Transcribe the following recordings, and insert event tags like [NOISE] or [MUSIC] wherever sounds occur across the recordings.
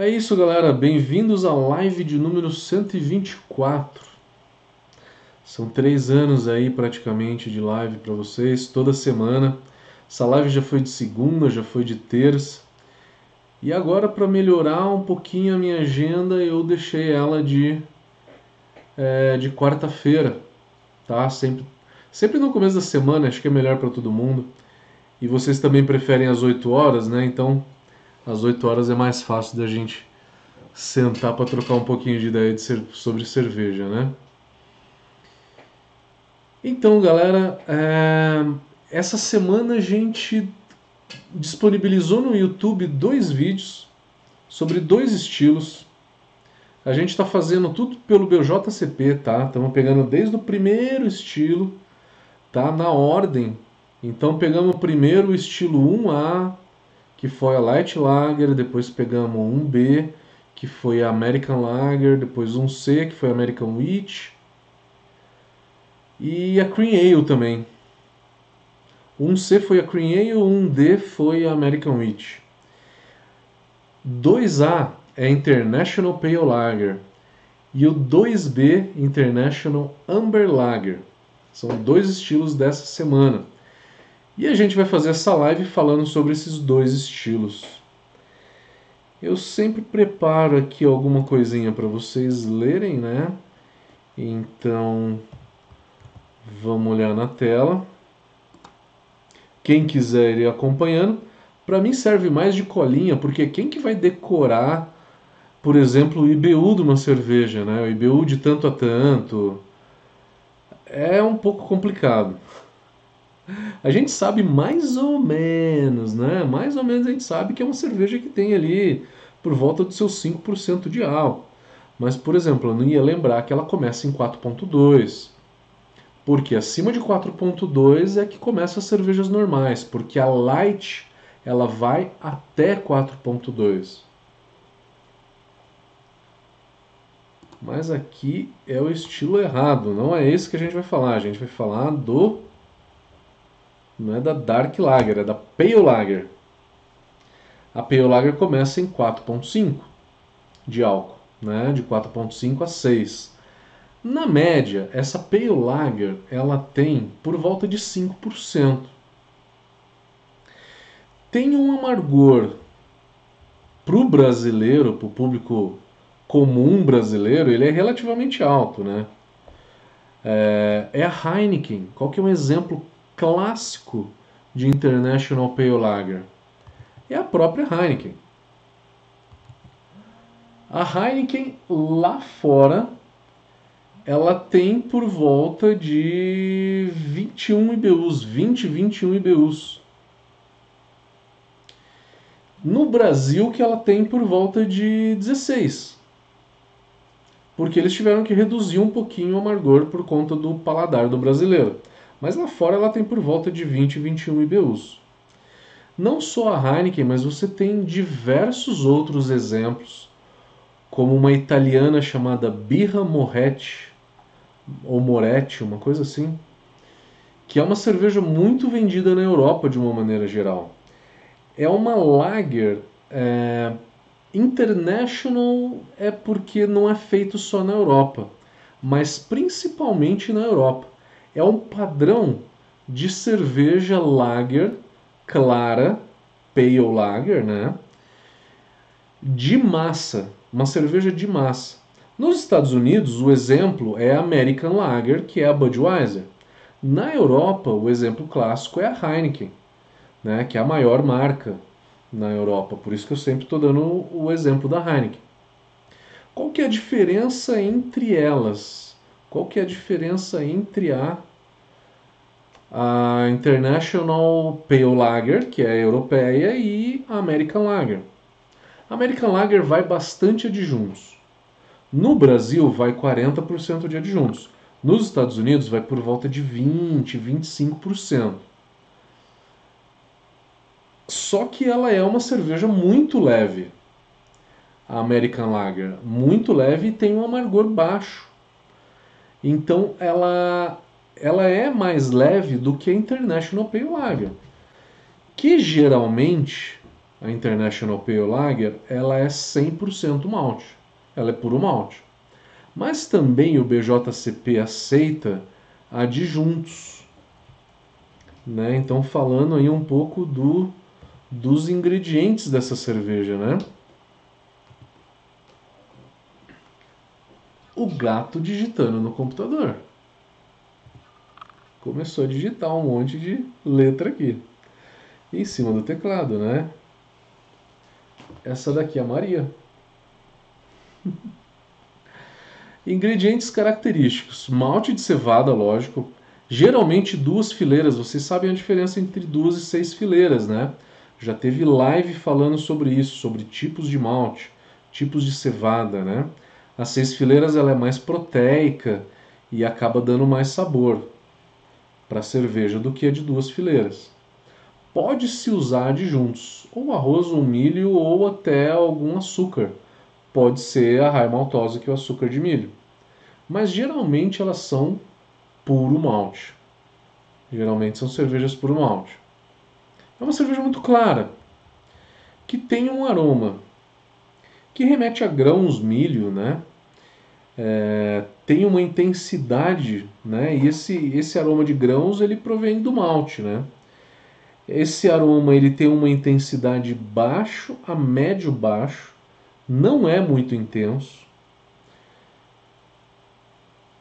É isso, galera. Bem-vindos à live de número 124. São três anos aí praticamente de live para vocês, toda semana. Essa live já foi de segunda, já foi de terça. E agora, para melhorar um pouquinho a minha agenda, eu deixei ela de, é, de quarta-feira, tá? Sempre, sempre no começo da semana, acho que é melhor para todo mundo. E vocês também preferem às 8 horas, né? Então às 8 horas é mais fácil da gente sentar para trocar um pouquinho de ideia de ser, sobre cerveja, né? Então, galera, é, essa semana a gente disponibilizou no YouTube dois vídeos sobre dois estilos. A gente está fazendo tudo pelo BJCP, tá? Estamos pegando desde o primeiro estilo, tá? Na ordem. Então pegamos primeiro o estilo 1A, que foi a Light Lager, depois pegamos um B, que foi a American Lager, depois um C, que foi a American Wheat, e a Cream Ale também. Um C foi a Cream Ale, um D foi a American Wheat. 2A é International Pale Lager e o 2B International Amber Lager. São dois estilos dessa semana. E a gente vai fazer essa live falando sobre esses dois estilos. Eu sempre preparo aqui alguma coisinha para vocês lerem, né? Então, vamos olhar na tela. Quem quiser ir acompanhando, para mim serve mais de colinha, porque quem que vai decorar, por exemplo, o IBU de uma cerveja, né? O IBU de tanto a tanto, é um pouco complicado. A gente sabe mais ou menos, né? Mais ou menos a gente sabe que é uma cerveja que tem ali por volta dos seus 5% de álcool. Mas, por exemplo, eu não ia lembrar que ela começa em 4.2. Porque acima de 4.2 é que começa as cervejas normais, porque a light ela vai até 4.2. Mas aqui é o estilo errado, não é esse que a gente vai falar. A gente vai falar do não é da Dark Lager, é da Pale Lager. A Pale Lager começa em 4.5 de álcool, né? de 4.5 a 6. Na média, essa Pale Lager ela tem por volta de 5%. Tem um amargor para o brasileiro, para o público comum brasileiro, ele é relativamente alto, né? É, é a Heineken. Qual que é um exemplo clássico de International Pale Lager? É a própria Heineken. A Heineken lá fora ela tem por volta de 21 IBUs, 20, 21 IBUs. No Brasil que ela tem por volta de 16. Porque eles tiveram que reduzir um pouquinho o amargor por conta do paladar do brasileiro mas lá fora ela tem por volta de 20 21 IBUs. Não só a Heineken, mas você tem diversos outros exemplos, como uma italiana chamada Birra Moretti, ou Moretti, uma coisa assim, que é uma cerveja muito vendida na Europa de uma maneira geral. É uma lager é, international, é porque não é feito só na Europa, mas principalmente na Europa é um padrão de cerveja lager clara, pale lager, né? De massa, uma cerveja de massa. Nos Estados Unidos, o exemplo é a American Lager, que é a Budweiser. Na Europa, o exemplo clássico é a Heineken, né, que é a maior marca na Europa. Por isso que eu sempre estou dando o exemplo da Heineken. Qual que é a diferença entre elas? Qual que é a diferença entre a, a International Pale Lager, que é a europeia, e a American Lager? A American Lager vai bastante adjuntos. No Brasil vai 40% de adjuntos. Nos Estados Unidos vai por volta de 20, 25%. Só que ela é uma cerveja muito leve. A American Lager, muito leve e tem um amargor baixo. Então ela, ela é mais leve do que a International Pale Lager, que geralmente a International Pale Lager, ela é 100% malte. Ela é puro malte. Mas também o BJCP aceita adjuntos. Né? Então falando aí um pouco do, dos ingredientes dessa cerveja, né? O gato digitando no computador. Começou a digitar um monte de letra aqui. Em cima do teclado, né? Essa daqui é a Maria. [LAUGHS] Ingredientes característicos: malte de cevada, lógico. Geralmente duas fileiras. Vocês sabem a diferença entre duas e seis fileiras, né? Já teve live falando sobre isso, sobre tipos de malte, tipos de cevada, né? A seis fileiras ela é mais proteica e acaba dando mais sabor para a cerveja do que a de duas fileiras. Pode-se usar adjuntos, ou arroz, ou milho, ou até algum açúcar. Pode ser a raiz maltosa, que é o açúcar de milho. Mas geralmente elas são puro malte. Geralmente são cervejas puro malte. É uma cerveja muito clara, que tem um aroma que remete a grãos, milho, né? É, tem uma intensidade, né? E esse, esse aroma de grãos ele provém do malte, né? Esse aroma ele tem uma intensidade baixo a médio baixo, não é muito intenso.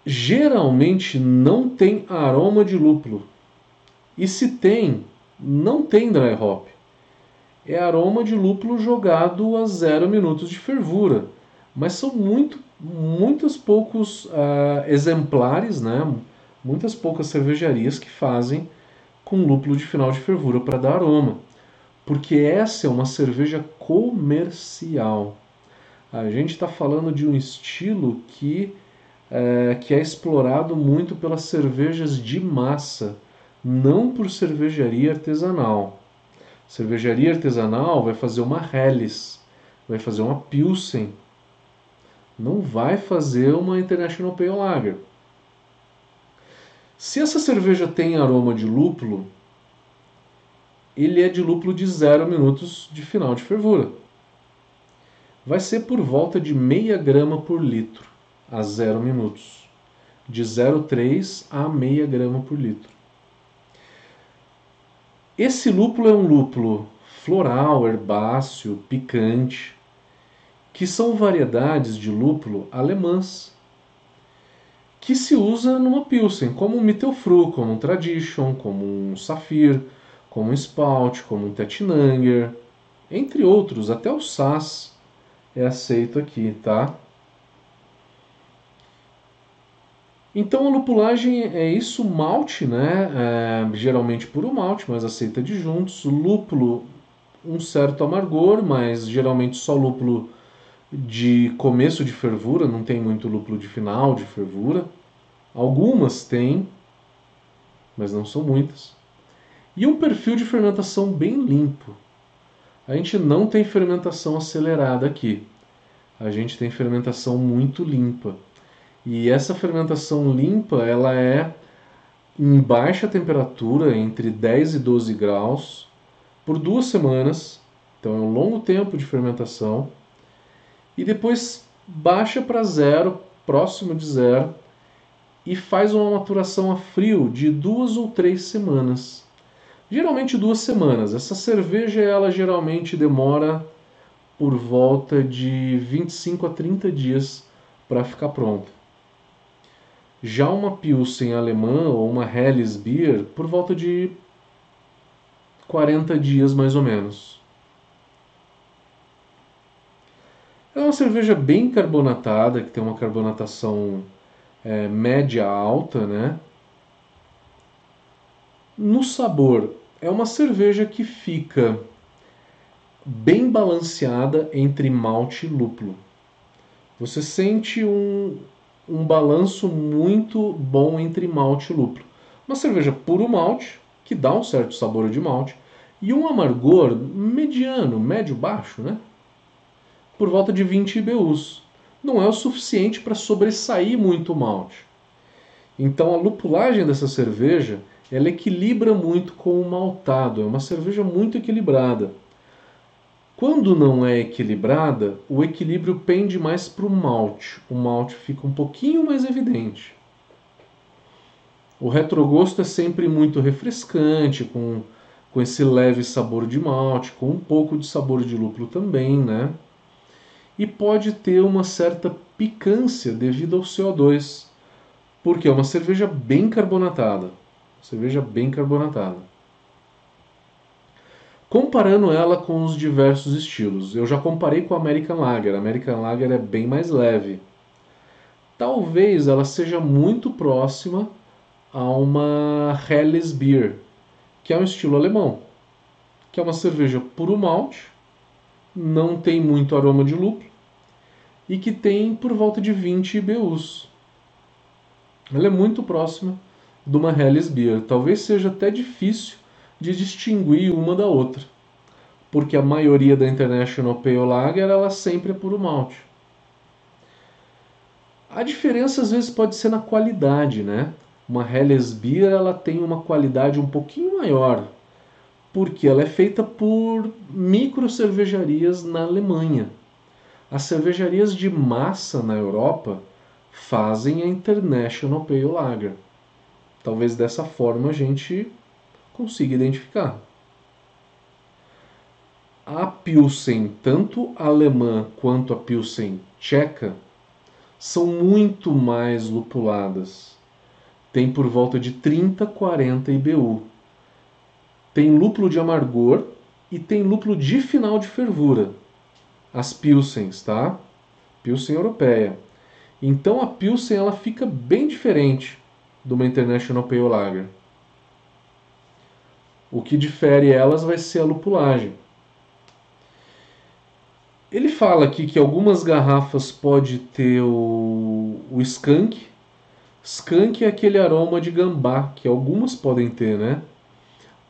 Geralmente não tem aroma de lúpulo. E se tem, não tem dry hop. É aroma de lúpulo jogado a zero minutos de fervura. Mas são muito, muitos poucos uh, exemplares, né? muitas poucas cervejarias que fazem com lúpulo de final de fervura para dar aroma, porque essa é uma cerveja comercial. A gente está falando de um estilo que é, que é explorado muito pelas cervejas de massa, não por cervejaria artesanal. Cervejaria artesanal vai fazer uma Helles, vai fazer uma Pilsen, não vai fazer uma International Pale Lager. Se essa cerveja tem aroma de lúpulo, ele é de lúpulo de 0 minutos de final de fervura. Vai ser por volta de meia grama por litro a 0 minutos. De 0,3 a meia grama por litro. Esse lúpulo é um lúpulo floral, herbáceo, picante, que são variedades de lúpulo alemãs que se usa numa Pilsen, como um Mittelfru, como um Tradition, como um Saphir, como um Spout, como um Tettnanger, entre outros, até o SAS é aceito aqui, tá? Então a lupulagem é isso, malte, né? É, geralmente puro malte, mas aceita de juntos. Lúpulo, um certo amargor, mas geralmente só lúpulo de começo de fervura, não tem muito lúpulo de final de fervura. Algumas têm, mas não são muitas. E um perfil de fermentação bem limpo. A gente não tem fermentação acelerada aqui. A gente tem fermentação muito limpa. E essa fermentação limpa, ela é em baixa temperatura, entre 10 e 12 graus, por duas semanas. Então é um longo tempo de fermentação. E depois baixa para zero, próximo de zero, e faz uma maturação a frio de duas ou três semanas. Geralmente duas semanas. Essa cerveja ela geralmente demora por volta de 25 a 30 dias para ficar pronta. Já uma Pilsen alemã ou uma Helles Beer por volta de 40 dias mais ou menos. É uma cerveja bem carbonatada, que tem uma carbonatação é, média alta, né? No sabor, é uma cerveja que fica bem balanceada entre malte e lúpulo. Você sente um, um balanço muito bom entre malte e lúpulo. Uma cerveja puro malte, que dá um certo sabor de malte, e um amargor mediano, médio-baixo, né? Por volta de 20 IBUs não é o suficiente para sobressair muito o malte. Então a lupulagem dessa cerveja ela equilibra muito com o maltado, é uma cerveja muito equilibrada. Quando não é equilibrada, o equilíbrio pende mais para o malte. O malte fica um pouquinho mais evidente. O retrogosto é sempre muito refrescante, com, com esse leve sabor de malte, com um pouco de sabor de lúpulo também, né? E pode ter uma certa picância devido ao CO2, porque é uma cerveja bem carbonatada. Cerveja bem carbonatada. Comparando ela com os diversos estilos, eu já comparei com a American Lager. A American Lager é bem mais leve. Talvez ela seja muito próxima a uma Helles Beer, que é um estilo alemão, que é uma cerveja puro malte, não tem muito aroma de lúpulo e que tem por volta de 20 IBUs. Ela é muito próxima de uma Helles Beer. Talvez seja até difícil de distinguir uma da outra, porque a maioria da International Pale Lager ela sempre é puro malte. A diferença às vezes pode ser na qualidade, né? Uma Helles Beer ela tem uma qualidade um pouquinho maior, porque ela é feita por micro cervejarias na Alemanha. As cervejarias de massa na Europa fazem a International Pale Lager. Talvez dessa forma a gente consiga identificar. A Pilsen, tanto alemã quanto a Pilsen tcheca, são muito mais lupuladas. Tem por volta de 30, 40 IBU. Tem lúpulo de amargor e tem lúpulo de final de fervura. As Pilsens, tá? Pilsen europeia. Então a Pilsen ela fica bem diferente de uma International Pale Lager. O que difere elas vai ser a lupulagem. Ele fala aqui que algumas garrafas pode ter o, o skunk. Skunk é aquele aroma de gambá que algumas podem ter, né?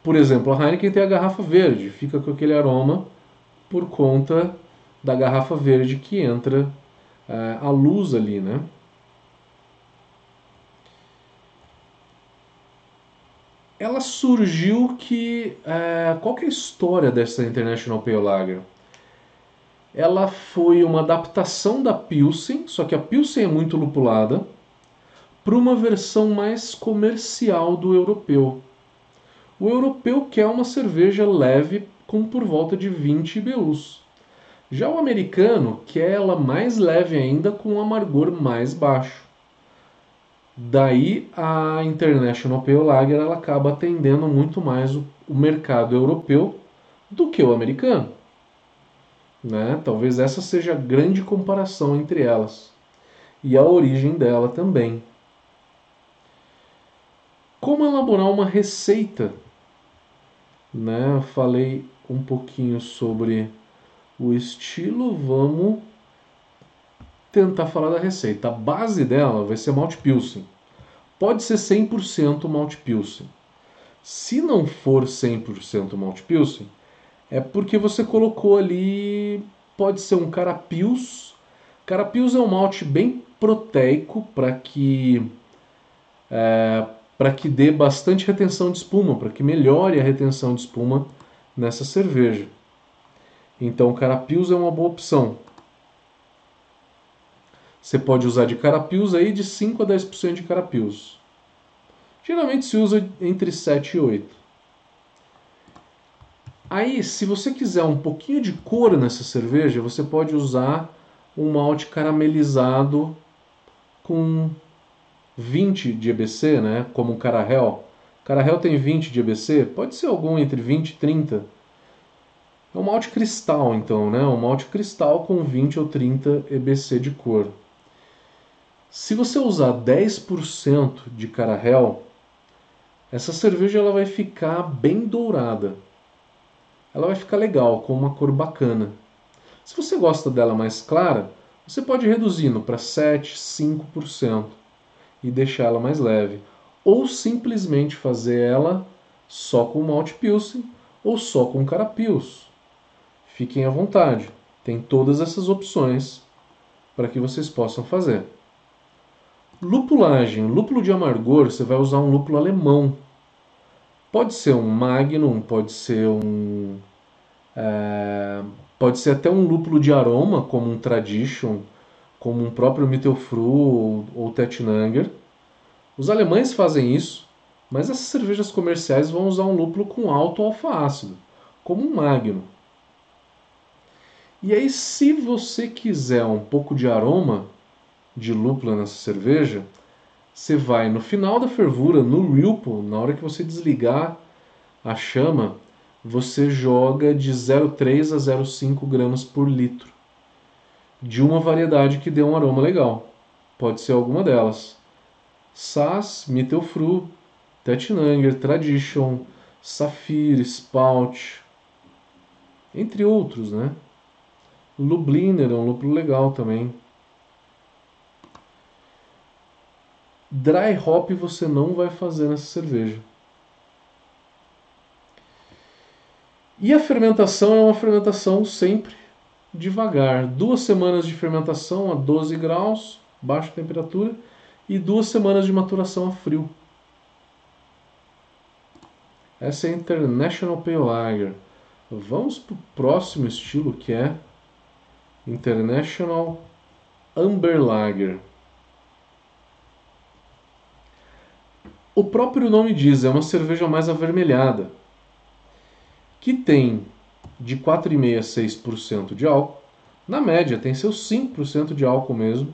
Por exemplo, a Heineken tem a garrafa verde, fica com aquele aroma por conta da garrafa verde que entra uh, a luz ali, né? ela surgiu que. É, qual que é a história dessa International Pale Lager? Ela foi uma adaptação da Pilsen, só que a Pilsen é muito lupulada, para uma versão mais comercial do europeu. O europeu quer uma cerveja leve com por volta de 20 IBUs. Já o americano quer ela mais leve ainda com um amargor mais baixo. Daí a International Pale Lager ela acaba atendendo muito mais o, o mercado europeu do que o americano. Né? Talvez essa seja a grande comparação entre elas e a origem dela também. Como elaborar uma receita? Né? Falei um pouquinho sobre o estilo, vamos tentar falar da receita. A base dela vai ser malte pilsen. Pode ser 100% malte pilsen. Se não for 100% malte pilsen, é porque você colocou ali, pode ser um carapils. Carapils é um malte bem proteico para que é, para que dê bastante retenção de espuma, para que melhore a retenção de espuma nessa cerveja. Então, o carapils é uma boa opção. Você pode usar de carapios aí de 5 a 10% de carapios. Geralmente se usa entre 7 e 8. Aí, se você quiser um pouquinho de cor nessa cerveja, você pode usar um malte caramelizado com 20 de EBC, né? como um Carahel. Carahel tem 20 de EBC, pode ser algum entre 20 e 30. É um malte cristal, então, né? Um malte cristal com 20 ou 30 EBC de cor. Se você usar 10% de carahel, essa cerveja ela vai ficar bem dourada. Ela vai ficar legal, com uma cor bacana. Se você gosta dela mais clara, você pode reduzindo para 7, 5% e deixar ela mais leve. Ou simplesmente fazer ela só com malte pilsen ou só com carapils. Fiquem à vontade. Tem todas essas opções para que vocês possam fazer. Lupulagem. Lúpulo de amargor, você vai usar um lúpulo alemão. Pode ser um Magnum, pode ser um. É, Pode ser até um lúpulo de aroma, como um Tradition, como um próprio Mittelfru ou, Tettnanger. Os alemães fazem isso, mas essas cervejas comerciais vão usar um lúpulo com alto alfa-ácido, como um Magnum. E aí, se você quiser um pouco de aroma de lúpula nessa cerveja, você vai no final da fervura, no Whirlpool, na hora que você desligar a chama, você joga de 0,3 a 0,5 gramas por litro de uma variedade que dê um aroma legal. Pode ser alguma delas. Sass, Mittelfru, Tettnanger, Tradition, Saphir, Spout, entre outros, né? Lubliner é um lúpulo legal também. Dry hop você não vai fazer nessa cerveja. E a fermentação é uma fermentação sempre devagar. Duas semanas de fermentação a 12 graus, baixa temperatura, e duas semanas de maturação a frio. Essa é a International Pale Lager. Vamos para o próximo estilo que é International Amber Lager. O próprio nome diz, é uma cerveja mais avermelhada, que tem de 4,5% a 6% de álcool. Na média, tem seus 5% de álcool mesmo.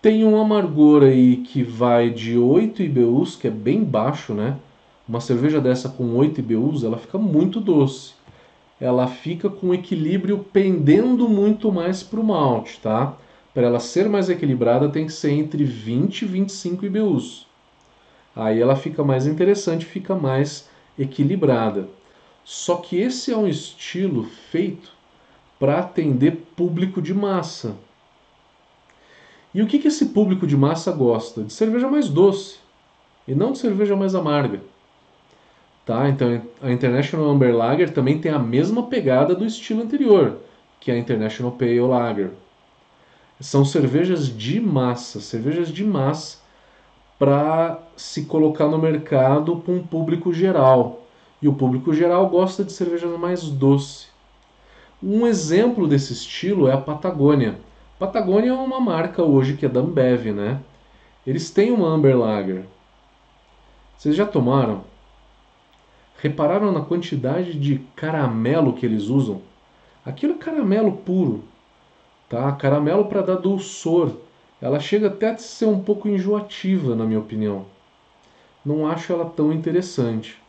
Tem um amargor aí que vai de 8 IBUs, que é bem baixo, né? Uma cerveja dessa com 8 IBUs, ela fica muito doce. Ela fica com equilíbrio pendendo muito mais para o malte, tá? Para ela ser mais equilibrada, tem que ser entre 20 e 25 IBUs. Aí ela fica mais interessante, fica mais equilibrada. Só que esse é um estilo feito para atender público de massa. E o que, que esse público de massa gosta? De cerveja mais doce e não de cerveja mais amarga. Tá? Então a International Amber Lager também tem a mesma pegada do estilo anterior, que é a International Pale Lager. São cervejas de massa, cervejas de massa para se colocar no mercado para um público geral. E o público geral gosta de cervejas mais doce. Um exemplo desse estilo é a Patagônia. Patagônia é uma marca hoje que é da Ambev, né? Eles têm uma Amber Lager. Vocês já tomaram? Repararam na quantidade de caramelo que eles usam? Aquilo é caramelo puro, tá? Caramelo para dar dulçor ela chega até a ser um pouco enjoativa, na minha opinião. Não acho ela tão interessante.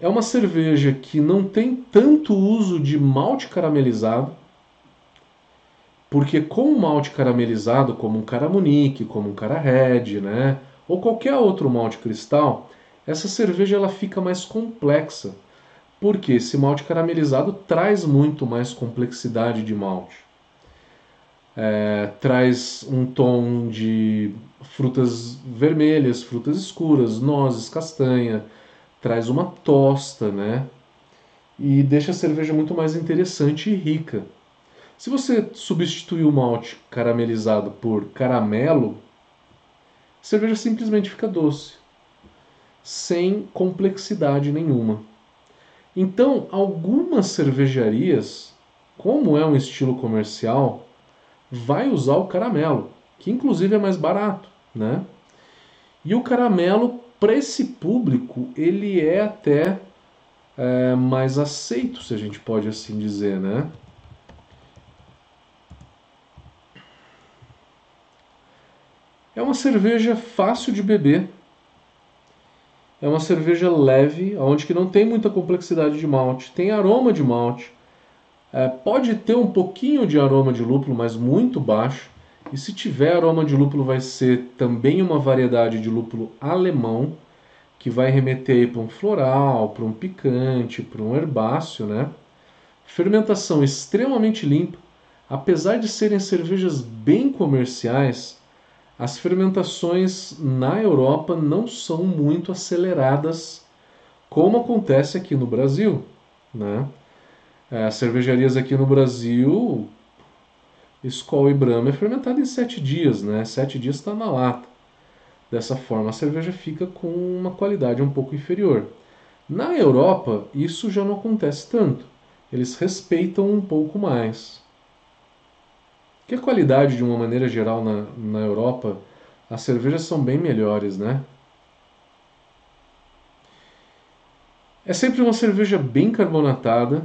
É uma cerveja que não tem tanto uso de malte caramelizado, porque com o malte caramelizado, como um Caramunique, como um Cara Red, né, ou qualquer outro malte cristal, essa cerveja ela fica mais complexa, porque esse malte caramelizado traz muito mais complexidade de malte. É, traz um tom de frutas vermelhas, frutas escuras, nozes, castanha, traz uma tosta, né? E deixa a cerveja muito mais interessante e rica. Se você substituir o malte caramelizado por caramelo, a cerveja simplesmente fica doce, sem complexidade nenhuma. Então, algumas cervejarias, como é um estilo comercial, vai usar o caramelo, que inclusive é mais barato, né? E o caramelo para esse público ele é até é, mais aceito, se a gente pode assim dizer, né? É uma cerveja fácil de beber. É uma cerveja leve, onde que não tem muita complexidade de malte, tem aroma de malte, é, pode ter um pouquinho de aroma de lúpulo, mas muito baixo. E se tiver aroma de lúpulo, vai ser também uma variedade de lúpulo alemão, que vai remeter para um floral, para um picante, para um herbáceo, né? Fermentação extremamente limpa. Apesar de serem cervejas bem comerciais, as fermentações na Europa não são muito aceleradas, como acontece aqui no Brasil, né? É, as cervejarias aqui no Brasil, Skol e Brahma é fermentado em sete dias, né? Sete dias está na lata. Dessa forma, a cerveja fica com uma qualidade um pouco inferior. Na Europa, isso já não acontece tanto. eles respeitam um pouco mais. Que a qualidade, de uma maneira geral, na, na Europa, as cervejas são bem melhores, né? É sempre uma cerveja bem carbonatada,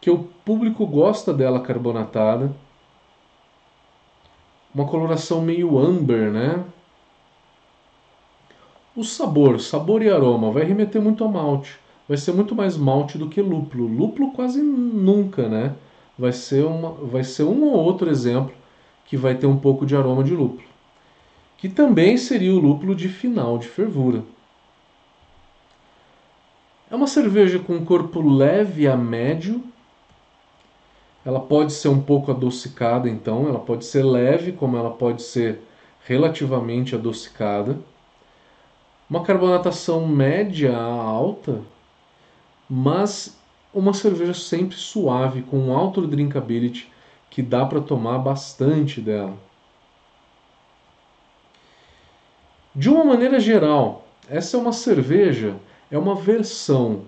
que o público gosta dela carbonatada. Uma coloração meio amber, né? O sabor, sabor e aroma, vai remeter muito a malte. Vai ser muito mais malte do que lúpulo. Lúpulo quase nunca, né? Vai ser, uma, vai ser um ou outro exemplo que vai ter um pouco de aroma de lúpulo. Que também seria o lúpulo de final de fervura. É uma cerveja com corpo leve a médio. Ela pode ser um pouco adocicada, então. Ela pode ser leve, como ela pode ser relativamente adocicada uma carbonatação média a alta, mas uma cerveja sempre suave, com alto drinkability, que dá para tomar bastante dela. De uma maneira geral, essa é uma cerveja, é uma versão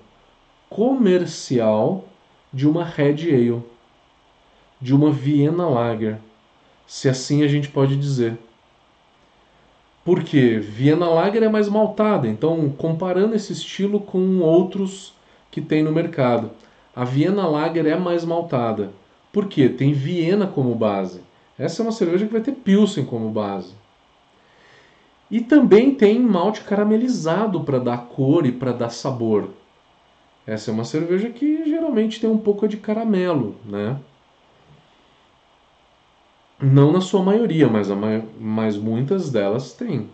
comercial de uma Red Ale, de uma Vienna Lager, se assim a gente pode dizer. Porque Viena Lager é mais maltada, então comparando esse estilo com outros que tem no mercado, a Viena Lager é mais maltada. Por quê? Tem Viena como base. Essa é uma cerveja que vai ter Pilsen como base. E também tem malte caramelizado para dar cor e para dar sabor. Essa é uma cerveja que geralmente tem um pouco de caramelo, né? Não na sua maioria, mas, mas muitas delas têm.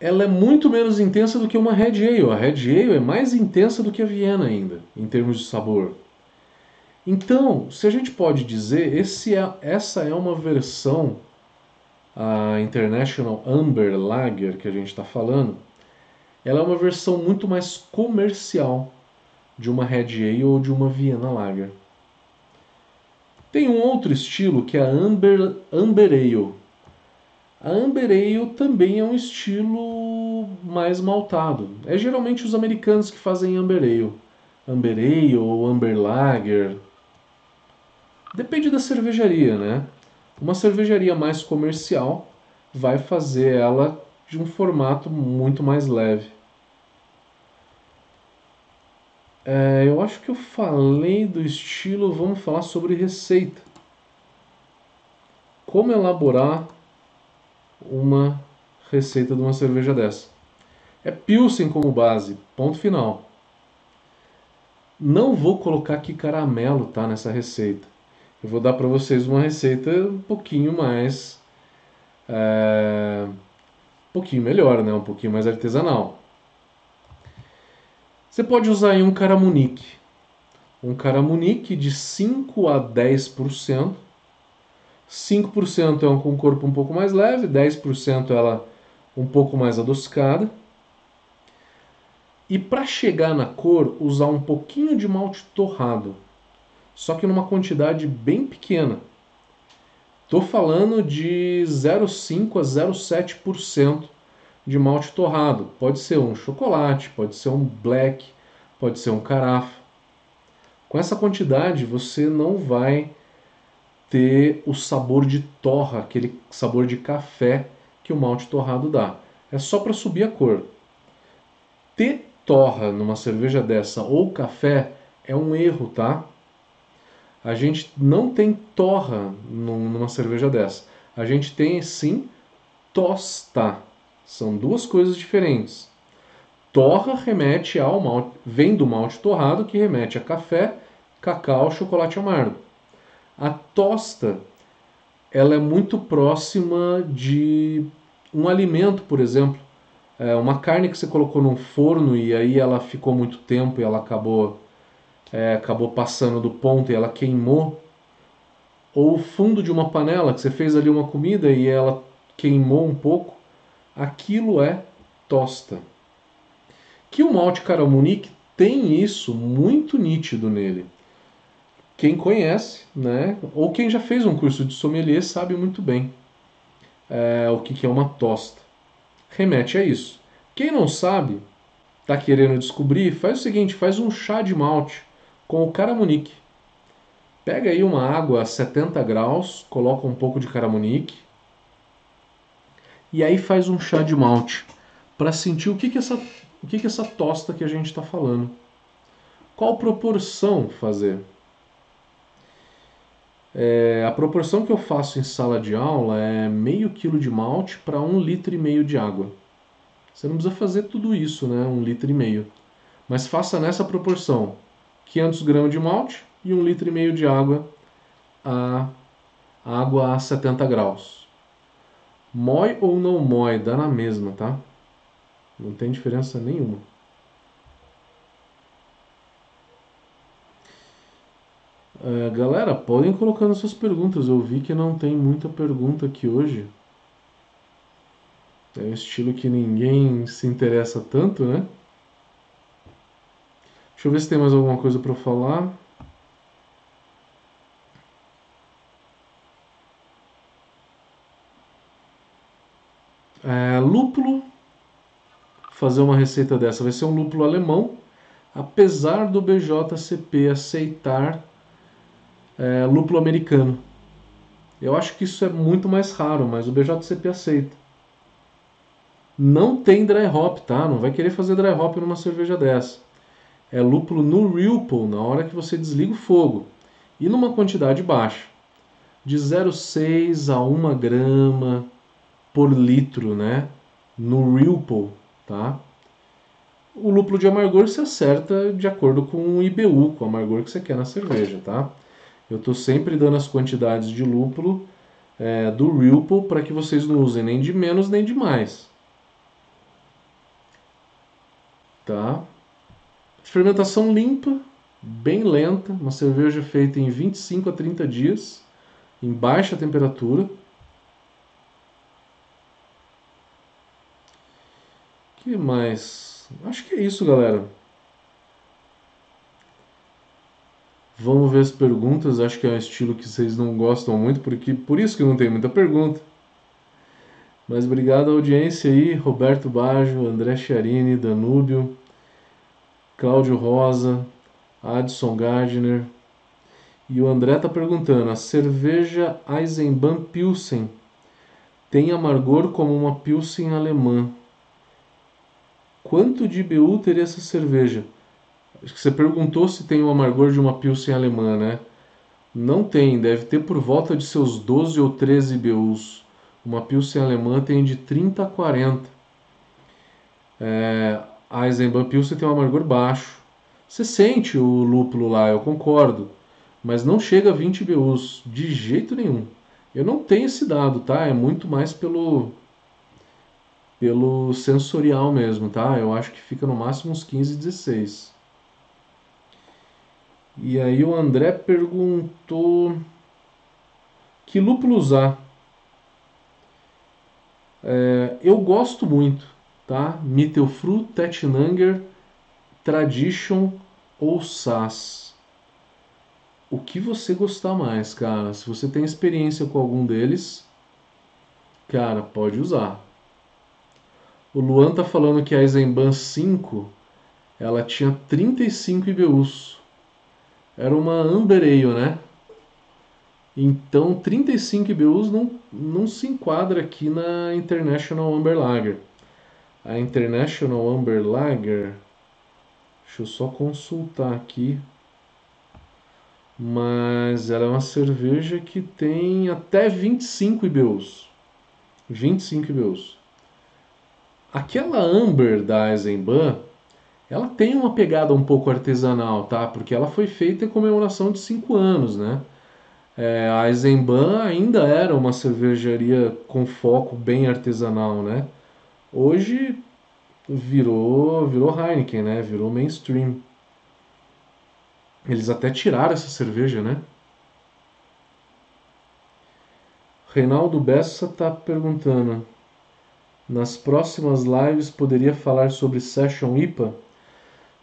Ela é muito menos intensa do que uma Red Ale. A Red Ale é mais intensa do que a Viena ainda, em termos de sabor. Então, se a gente pode dizer, esse é, essa é uma versão, a International Amber Lager que a gente está falando, ela é uma versão muito mais comercial de uma Red Ale ou de uma Viena Lager. Tem um outro estilo que é a Amber, Amber Ale. A Amber Ale também é um estilo mais maltado. É geralmente os americanos que fazem Amber Ale. Amber Ale ou Amber Lager. Depende da cervejaria, né? Uma cervejaria mais comercial vai fazer ela de um formato muito mais leve. É, eu acho que eu falei do estilo, vamos falar sobre receita. Como elaborar uma receita de uma cerveja dessa? É Pilsen como base, ponto final. Não vou colocar aqui caramelo tá, nessa receita. Eu vou dar para vocês uma receita um pouquinho mais. É, um pouquinho melhor, né? um pouquinho mais artesanal. Você pode usar aí um caramunique. Um caramunique de 5 a 10%. 5% é um com corpo um pouco mais leve, 10% ela um pouco mais adocicada. E para chegar na cor, usar um pouquinho de malte torrado, só que numa quantidade bem pequena. Estou falando de 0,5 a 0,7% de malte torrado. Pode ser um chocolate, pode ser um black, pode ser um carafa. Com essa quantidade você não vai ter o sabor de torra, aquele sabor de café que o malte torrado dá. É só para subir a cor. Ter torra numa cerveja dessa ou café é um erro, tá? A gente não tem torra numa cerveja dessa. A gente tem sim tosta. São duas coisas diferentes. Torra remete ao malte, vem do malte torrado que remete a café, cacau, chocolate amargo. A tosta, ela é muito próxima de um alimento, por exemplo, é uma carne que você colocou num forno e aí ela ficou muito tempo e ela acabou é, acabou passando do ponto e ela queimou, ou o fundo de uma panela que você fez ali uma comida e ela queimou um pouco, aquilo é tosta. Que o malte Caramunique tem isso muito nítido nele. Quem conhece, né, ou quem já fez um curso de sommelier sabe muito bem é, o que, que é uma tosta. Remete a isso. Quem não sabe, Tá querendo descobrir? Faz o seguinte, faz um chá de malte com o caramunique. Pega aí uma água a 70 graus, coloca um pouco de caramunique e aí faz um chá de malte para sentir o que que essa o que que essa tosta que a gente está falando. Qual proporção fazer? É, a proporção que eu faço em sala de aula é meio quilo de malte para um litro e meio de água. Você não precisa fazer tudo isso, né? Um litro e meio. Mas faça nessa proporção: 500 gramas de malte e um litro e meio de água a água a 70 graus. Mói ou não mói, dá na mesma, tá? Não tem diferença nenhuma. Uh, galera, podem colocando suas perguntas. Eu vi que não tem muita pergunta aqui hoje. É um estilo que ninguém se interessa tanto, né? Deixa eu ver se tem mais alguma coisa para falar. É, lúpulo. Fazer uma receita dessa vai ser um lúpulo alemão. Apesar do BJCP aceitar é, lúpulo americano. Eu acho que isso é muito mais raro, mas o BJCP aceita. Não tem dry hop, tá? Não vai querer fazer dry hop numa cerveja dessa. É lúpulo no Ripple, na hora que você desliga o fogo. E numa quantidade baixa. De 0,6 a 1 grama por litro, né? No Ripple, tá? O lúpulo de amargor se acerta de acordo com o IBU, com o amargor que você quer na cerveja, tá? Eu estou sempre dando as quantidades de lúpulo é, do Ripple para que vocês não usem nem de menos nem de mais. Tá? Fermentação limpa, bem lenta, uma cerveja feita em 25 a 30 dias, em baixa temperatura. Que mais? Acho que é isso, galera. Vamos ver as perguntas. Acho que é um estilo que vocês não gostam muito, porque por isso que não tem muita pergunta. Mas obrigado à audiência aí, Roberto Baggio, André Chiarini, Danúbio, Cláudio Rosa, Adson Gardner. E o André está perguntando: a cerveja Eisenbahn Pilsen tem amargor como uma Pilsen alemã. Quanto de IBU teria essa cerveja? Acho que você perguntou se tem o amargor de uma Pilsen alemã, né? Não tem, deve ter por volta de seus 12 ou 13 IBUs. Uma Pilsen alemã tem de 30 a 40. É, a Eisenbahn Pilsen tem um amargor baixo. Você sente o lúpulo lá, eu concordo, mas não chega a 20 IBUs, de jeito nenhum. Eu não tenho esse dado, tá? É muito mais pelo pelo sensorial mesmo, tá? Eu acho que fica no máximo uns 15, 16. E aí o André perguntou que lúpulo usar. É, eu gosto muito, tá? Mittelfru, Tetnanger, Tradition ou Sass. O que você gostar mais, cara? Se você tem experiência com algum deles, cara, pode usar. O Luan tá falando que a Eisenbahn 5 ela tinha 35 IBUs era uma Amber Ale, né? Então 35 IBUs não, não se enquadra aqui na International Amber Lager. A International Amber Lager, deixa eu só consultar aqui, mas ela é uma cerveja que tem até 25 IBUs. 25 IBUs. Aquela Amber da Eisenbahn, ela tem uma pegada um pouco artesanal, tá? Porque ela foi feita em comemoração de 5 anos, né? É, a Eisenbahn ainda era uma cervejaria com foco bem artesanal, né? Hoje virou, virou Heineken, né? Virou mainstream. Eles até tiraram essa cerveja, né? Reinaldo Bessa está perguntando: nas próximas lives poderia falar sobre Session IPA?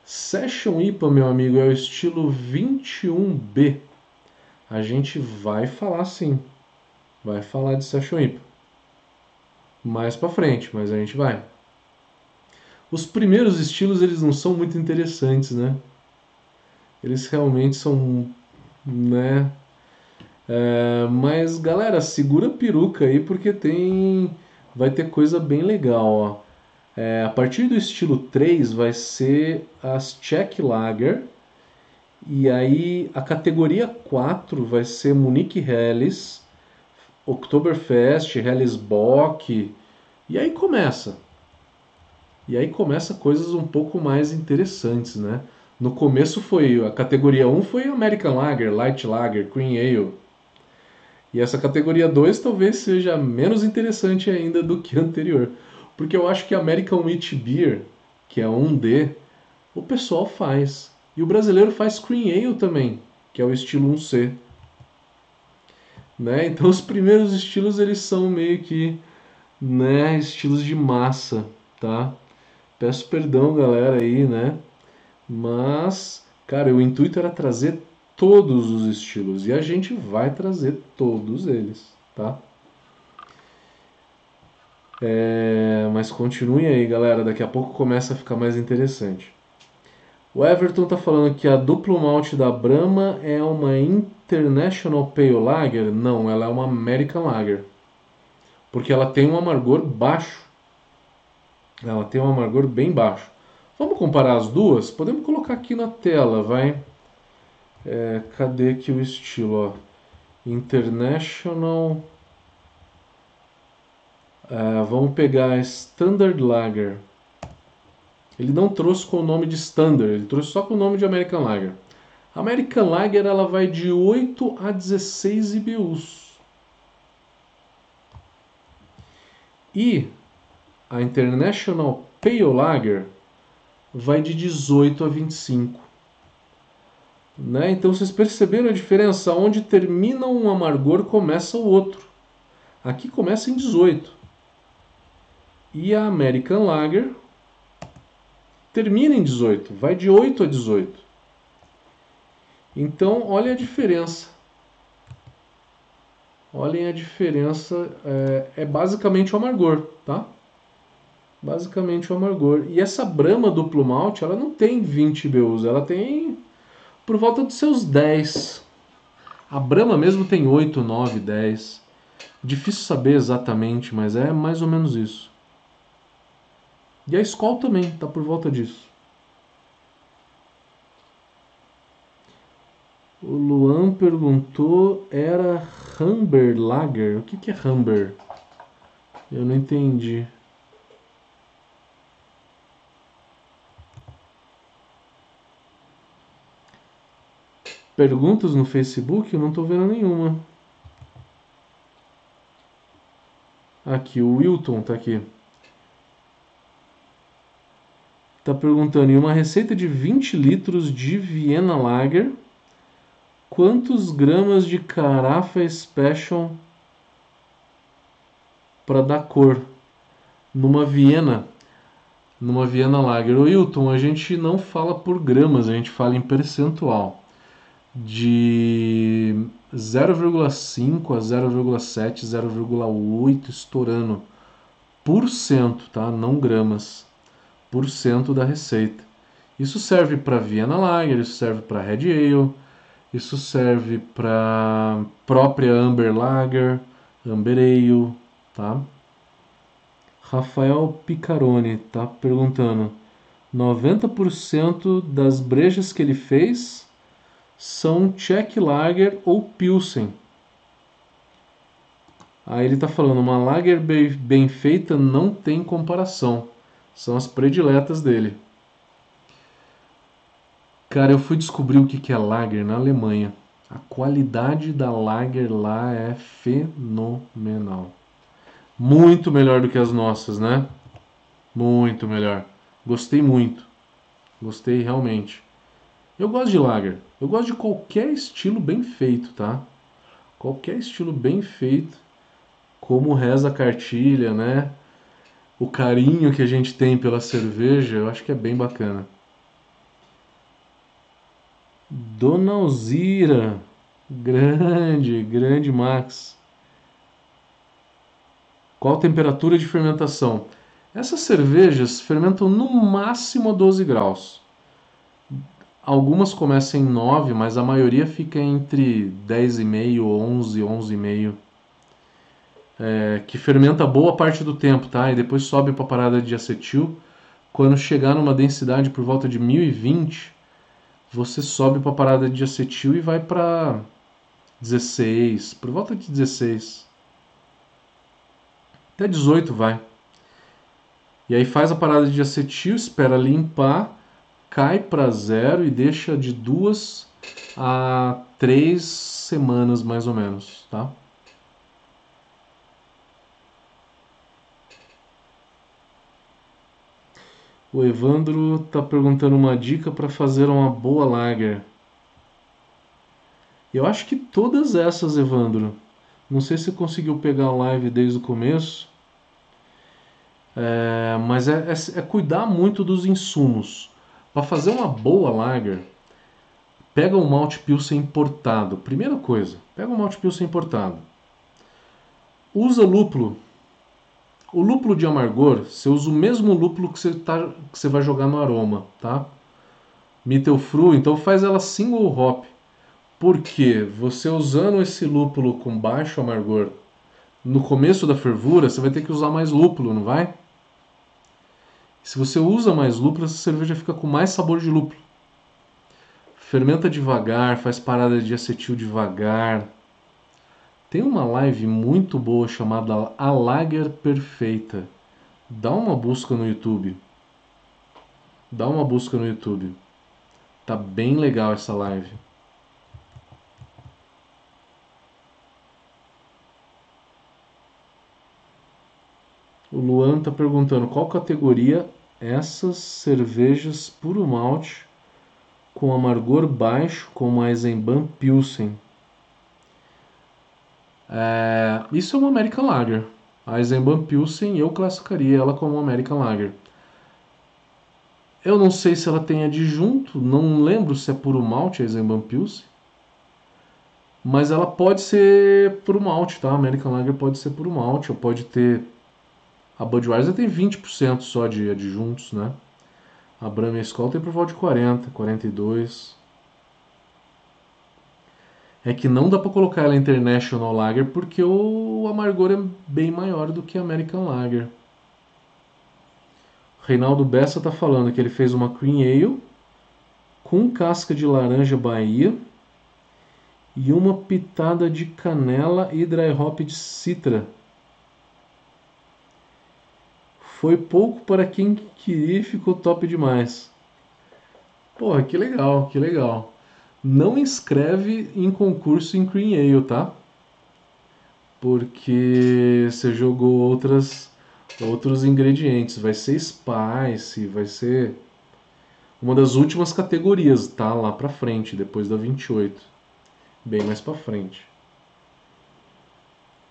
Session IPA, meu amigo, é o estilo 21B. A gente vai falar sim. Vai falar de Session IPA. Mais para frente, mas a gente vai. Os primeiros estilos eles não são muito interessantes, né? Eles realmente são, né? É, mas galera, segura a peruca aí porque tem, vai ter coisa bem legal, ó. É, a partir do estilo 3 vai ser as Czech Lager. E aí a categoria 4 vai ser Munich Helles, Oktoberfest, Helles Bock. E aí começa. E aí começa coisas um pouco mais interessantes, né? No começo foi a categoria 1 foi American Lager, Light Lager, Cream Ale. E essa categoria 2 talvez seja menos interessante ainda do que a anterior. Porque eu acho que American Wheat Beer, que é 1D, o pessoal faz. E o brasileiro faz Cream Ale também, que é o estilo 1C. Né? Então os primeiros estilos eles são meio que né, estilos de massa, tá? Peço perdão, galera aí, né? Mas, cara, o intuito era trazer todos os estilos e a gente vai trazer todos eles, tá? É, mas continue aí, galera. Daqui a pouco começa a ficar mais interessante. O Everton tá falando que a duplo malte da Brahma é uma International Pale Lager. Não, ela é uma American Lager. Porque ela tem um amargor baixo. Ela tem um amargor bem baixo. Vamos comparar as duas? Podemos colocar aqui na tela, vai. É, cadê aqui o estilo? Ó? International Uh, vamos pegar Standard Lager. Ele não trouxe com o nome de Standard, ele trouxe só com o nome de American Lager. A American Lager ela vai de 8 a 16 IBUs. E a International Pale Lager vai de 18 a 25. Né? Então vocês perceberam a diferença? Onde termina um amargor, começa o outro. Aqui começa em 18. E a American Lager termina em 18, vai de 8 a 18. Então, olha a diferença. Olhem a diferença. É, é basicamente o amargor, tá? Basicamente o amargor. E essa Brahma duplo malte, ela não tem 20 BUs, ela tem por volta dos seus 10. A Brahma mesmo tem 8, 9, 10. Difícil saber exatamente, mas é mais ou menos isso. E a escola também está por volta disso. O Luan perguntou, era Humber Lager? O que, que é Humber? Eu não entendi. Perguntas no Facebook? Eu não estou vendo nenhuma. Aqui, o Wilton está aqui. Está perguntando, em uma receita de 20 litros de Vienna Lager, quantos gramas de carafa special para dar cor numa Viena, numa Viena Lager? O Hilton, a gente não fala por gramas, a gente fala em percentual de 0,5 a 0,7, 0,8 estourando por cento, tá? Não gramas da receita. Isso serve para Vienna Lager, isso serve para Red Ale, isso serve para própria Amber Lager, Amber Ale, tá? Rafael Picarone tá perguntando: 90% das brejas que ele fez são Czech Lager ou Pilsen. Aí ele está falando: uma Lager bem feita não tem comparação. São as prediletas dele. Cara, eu fui descobrir o que é lager na Alemanha. A qualidade da lager lá é fenomenal. Muito melhor do que as nossas, né? Muito melhor. Gostei muito. Gostei realmente. Eu gosto de lager. Eu gosto de qualquer estilo bem feito, tá? Qualquer estilo bem feito. Como reza a cartilha, né? o carinho que a gente tem pela cerveja, eu acho que é bem bacana. Dona Alzira, grande, grande Max. Qual a temperatura de fermentação? Essas cervejas fermentam no máximo a 12 graus. Algumas começam em 9, mas a maioria fica entre 10,5, 11, 11,5. É, que fermenta boa parte do tempo, tá? E depois sobe para a parada de acetil. Quando chegar numa densidade por volta de 1020, você sobe para a parada de acetil e vai para 16, por volta de 16. Até 18 vai. E aí faz a parada de acetil, espera limpar cai para zero e deixa de duas a três semanas mais ou menos, tá? O Evandro está perguntando uma dica para fazer uma boa lager. Eu acho que todas essas, Evandro. Não sei se conseguiu pegar a live desde o começo. É, mas é, é, é cuidar muito dos insumos. Para fazer uma boa lager, pega um malte pilsen importado. Primeira coisa, pega um malte pilsen importado. Usa lúpulo. O lúpulo de amargor, você usa o mesmo lúpulo que você, tá, que você vai jogar no aroma, tá? Mittelfru, então faz ela single hop. Porque você usando esse lúpulo com baixo amargor no começo da fervura, você vai ter que usar mais lúpulo, não vai? Se você usa mais lúpulo, essa cerveja fica com mais sabor de lúpulo. Fermenta devagar, faz parada de acetil devagar. Tem uma live muito boa chamada A Lager Perfeita. Dá uma busca no YouTube. Dá uma busca no YouTube. Tá bem legal essa live. O Luan tá perguntando qual categoria essas cervejas puro malte com amargor baixo, como a Eisenbahn Pilsen. É, isso é uma American Lager. A Eisenbahn Pilsen eu classificaria ela como uma American Lager. Eu não sei se ela tem adjunto, não lembro se é puro malte a Eisenbahn Pilsen. Mas ela pode ser puro malte, tá? A American Lager pode ser puro malte, ou pode ter a Budweiser tem 20% só de adjuntos, né? A Brahma Skol tem por volta de 40, 42. É que não dá para colocar ela International Lager porque o amargor é bem maior do que a American Lager. Reinaldo Bessa tá falando que ele fez uma Cream Ale com casca de laranja Bahia e uma pitada de canela e dry hop de citra foi pouco para quem queria e ficou top demais. Porra, que legal, que legal. Não inscreve em concurso em Cream Ale, tá? Porque você jogou outras outros ingredientes. Vai ser Spice, vai ser uma das últimas categorias, tá? Lá pra frente, depois da 28. Bem mais pra frente.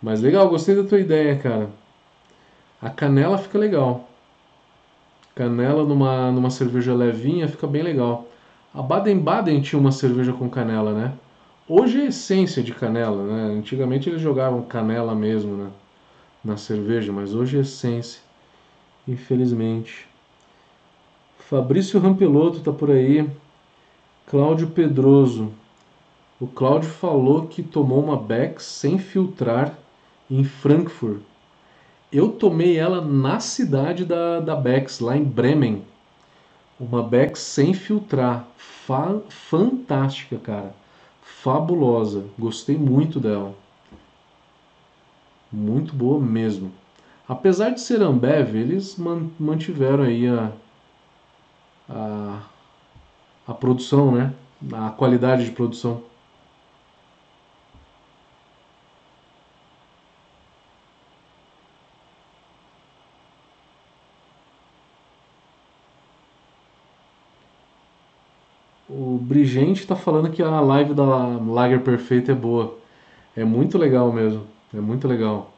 Mas legal, gostei da tua ideia, cara. A canela fica legal. Canela numa, numa cerveja levinha fica bem legal. A Baden-Baden tinha uma cerveja com canela, né? Hoje é essência de canela, né? Antigamente eles jogavam canela mesmo né? na cerveja, mas hoje é essência. Infelizmente. Fabrício Rampeloto tá por aí. Cláudio Pedroso. O Cláudio falou que tomou uma Beck sem filtrar em Frankfurt eu tomei ela na cidade da, da Bex, lá em Bremen. Uma Bex sem filtrar. Fa fantástica, cara. Fabulosa. Gostei muito dela. Muito boa mesmo. Apesar de ser Ambev, eles mantiveram aí a, a, a produção, né? A qualidade de produção. Brigente está falando que a live da Lager Perfeita é boa. É muito legal mesmo. É muito legal.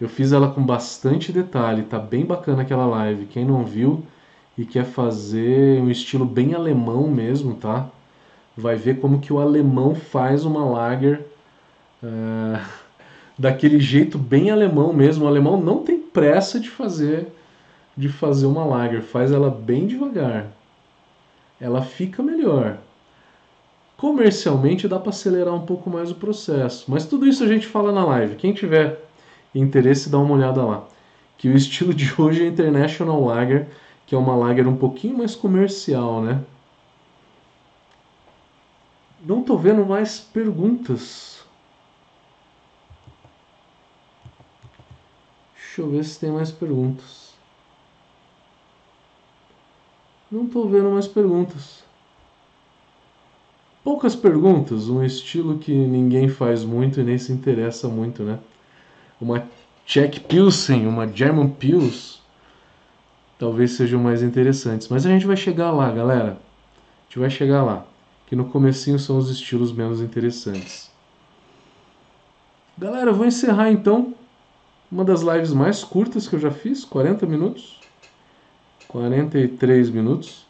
Eu fiz ela com bastante detalhe. Tá bem bacana aquela live. Quem não viu e quer fazer um estilo bem alemão mesmo, tá? Vai ver como que o alemão faz uma lager uh, [LAUGHS] daquele jeito bem alemão mesmo. O alemão não tem pressa de fazer de fazer uma lager, faz ela bem devagar. Ela fica melhor. Comercialmente dá para acelerar um pouco mais o processo, mas tudo isso a gente fala na live. Quem tiver interesse, dá uma olhada lá. Que o estilo de [LAUGHS] hoje é International Lager, que é uma lager um pouquinho mais comercial, né? Não tô vendo mais perguntas. Deixa eu ver se tem mais perguntas. Não tô vendo mais perguntas. Poucas perguntas, um estilo que ninguém faz muito e nem se interessa muito, né? Uma Czech Pilsen, uma German Pils, talvez sejam mais interessantes. Mas a gente vai chegar lá, galera. A gente vai chegar lá que no comecinho são os estilos menos interessantes. Galera, eu vou encerrar então uma das lives mais curtas que eu já fiz, 40 minutos. 43 minutos.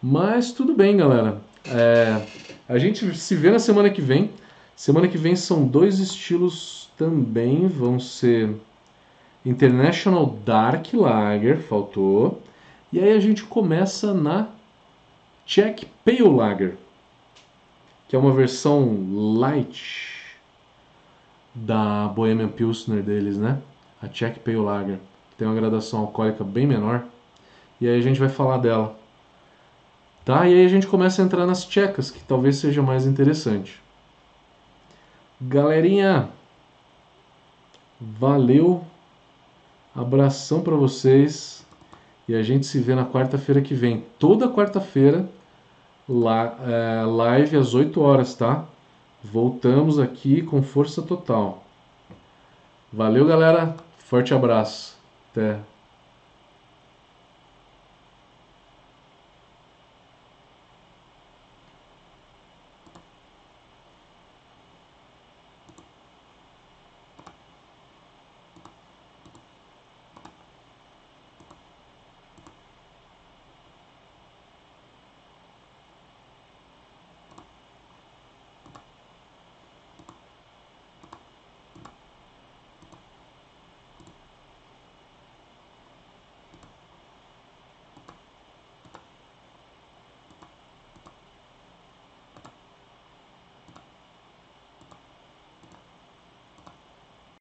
Mas tudo bem, galera. É, a gente se vê na semana que vem. Semana que vem são dois estilos também. Vão ser International Dark Lager, faltou. E aí a gente começa na Czech Pale Lager, que é uma versão light da Bohemian Pilsner deles, né? A Czech Pale Lager, tem uma gradação alcoólica bem menor. E aí a gente vai falar dela. Tá? E aí a gente começa a entrar nas tchecas, que talvez seja mais interessante. Galerinha, valeu. Abração para vocês. E a gente se vê na quarta-feira que vem. Toda quarta-feira é, live às 8 horas, tá? Voltamos aqui com força total. Valeu, galera. Forte abraço. Até.